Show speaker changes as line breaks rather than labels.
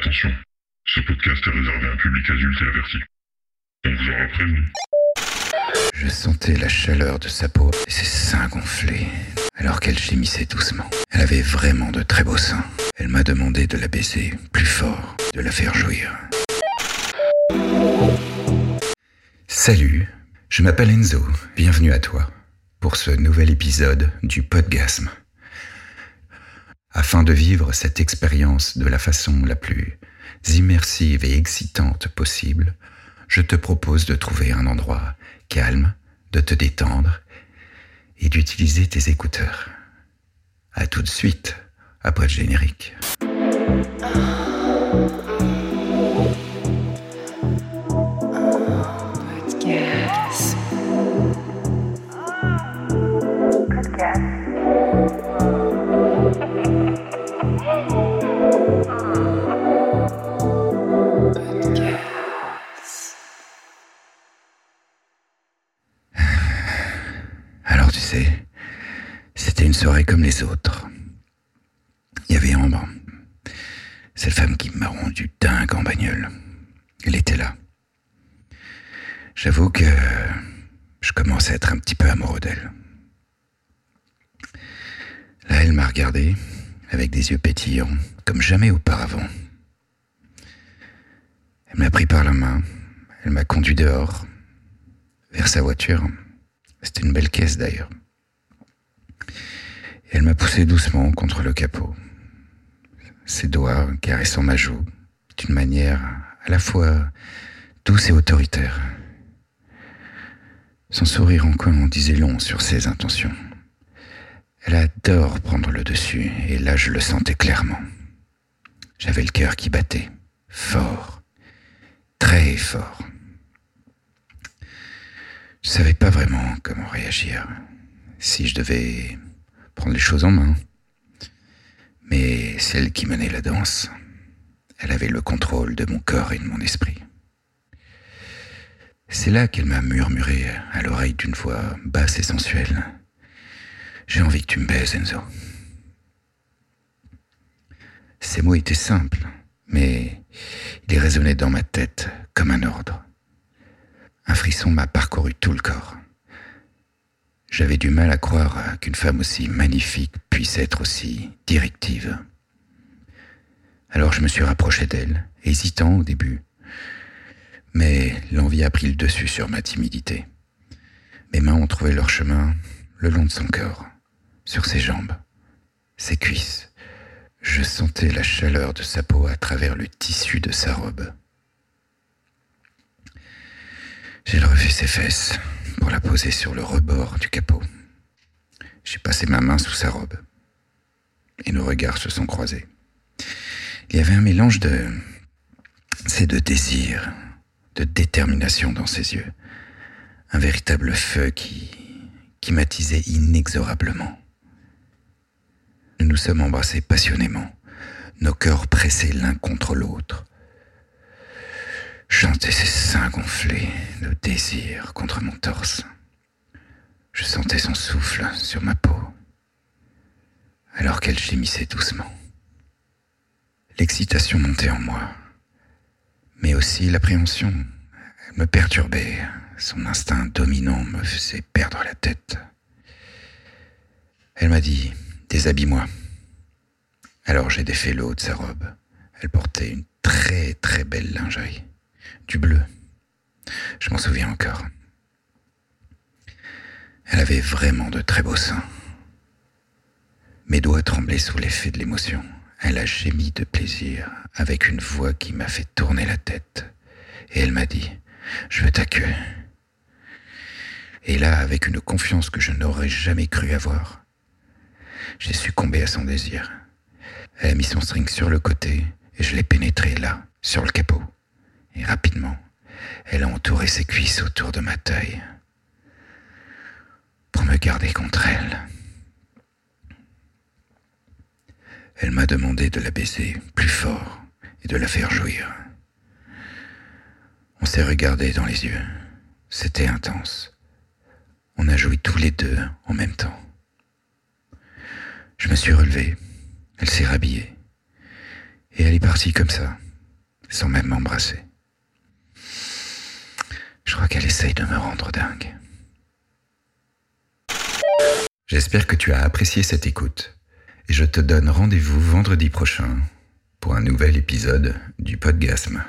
Attention, ce podcast est réservé à un public adulte et averti. On vous aura prévenu.
Je sentais la chaleur de sa peau et ses seins gonflés, alors qu'elle gémissait doucement. Elle avait vraiment de très beaux seins. Elle m'a demandé de la baiser plus fort, de la faire jouir. Salut, je m'appelle Enzo, bienvenue à toi pour ce nouvel épisode du Podgasme. Afin de vivre cette expérience de la façon la plus immersive et excitante possible, je te propose de trouver un endroit calme, de te détendre et d'utiliser tes écouteurs. À tout de suite, après le générique. Soirée comme les autres. Il y avait Ambre, cette femme qui m'a rendu dingue en bagnole. Elle était là. J'avoue que je commençais à être un petit peu amoureux d'elle. Là, elle m'a regardé avec des yeux pétillants, comme jamais auparavant. Elle m'a pris par la main, elle m'a conduit dehors, vers sa voiture. C'était une belle caisse d'ailleurs. Elle m'a poussé doucement contre le capot. Ses doigts caressant ma joue d'une manière à la fois douce et autoritaire. Son sourire en coin disait long sur ses intentions. Elle adore prendre le dessus, et là je le sentais clairement. J'avais le cœur qui battait, fort, très fort. Je savais pas vraiment comment réagir, si je devais prendre les choses en main. Mais celle qui menait la danse, elle avait le contrôle de mon corps et de mon esprit. C'est là qu'elle m'a murmuré à l'oreille d'une voix basse et sensuelle. J'ai envie que tu me baises, Enzo. Ces mots étaient simples, mais ils résonnaient dans ma tête comme un ordre. Un frisson m'a parcouru tout le corps. J'avais du mal à croire qu'une femme aussi magnifique puisse être aussi directive. Alors je me suis rapproché d'elle, hésitant au début. Mais l'envie a pris le dessus sur ma timidité. Mes mains ont trouvé leur chemin le long de son corps, sur ses jambes, ses cuisses. Je sentais la chaleur de sa peau à travers le tissu de sa robe. J'ai relevé ses fesses pour la poser sur le rebord du capot. J'ai passé ma main sous sa robe et nos regards se sont croisés. Il y avait un mélange de c'est de désir, de détermination dans ses yeux, un véritable feu qui qui m'attisait inexorablement. Nous nous sommes embrassés passionnément, nos cœurs pressés l'un contre l'autre. Chantais ses seins gonflés contre mon torse. Je sentais son souffle sur ma peau, alors qu'elle gémissait doucement. L'excitation montait en moi, mais aussi l'appréhension. Elle me perturbait, son instinct dominant me faisait perdre la tête. Elle m'a dit, déshabille-moi. Alors j'ai défait le haut de sa robe. Elle portait une très très belle lingerie du bleu. Je m'en souviens encore. Elle avait vraiment de très beaux seins. Mes doigts tremblaient sous l'effet de l'émotion. Elle a gémi de plaisir avec une voix qui m'a fait tourner la tête. Et elle m'a dit, je veux ta queue. Et là, avec une confiance que je n'aurais jamais cru avoir, j'ai succombé à son désir. Elle a mis son string sur le côté et je l'ai pénétré là, sur le capot. Et rapidement, elle a entouré ses cuisses autour de ma taille pour me garder contre elle. Elle m'a demandé de la baiser plus fort et de la faire jouir. On s'est regardé dans les yeux. C'était intense. On a joui tous les deux en même temps. Je me suis relevé. Elle s'est rhabillée. Et elle est partie comme ça, sans même m'embrasser. Je crois qu'elle essaye de me rendre dingue. J'espère que tu as apprécié cette écoute et je te donne rendez-vous vendredi prochain pour un nouvel épisode du Podgasme.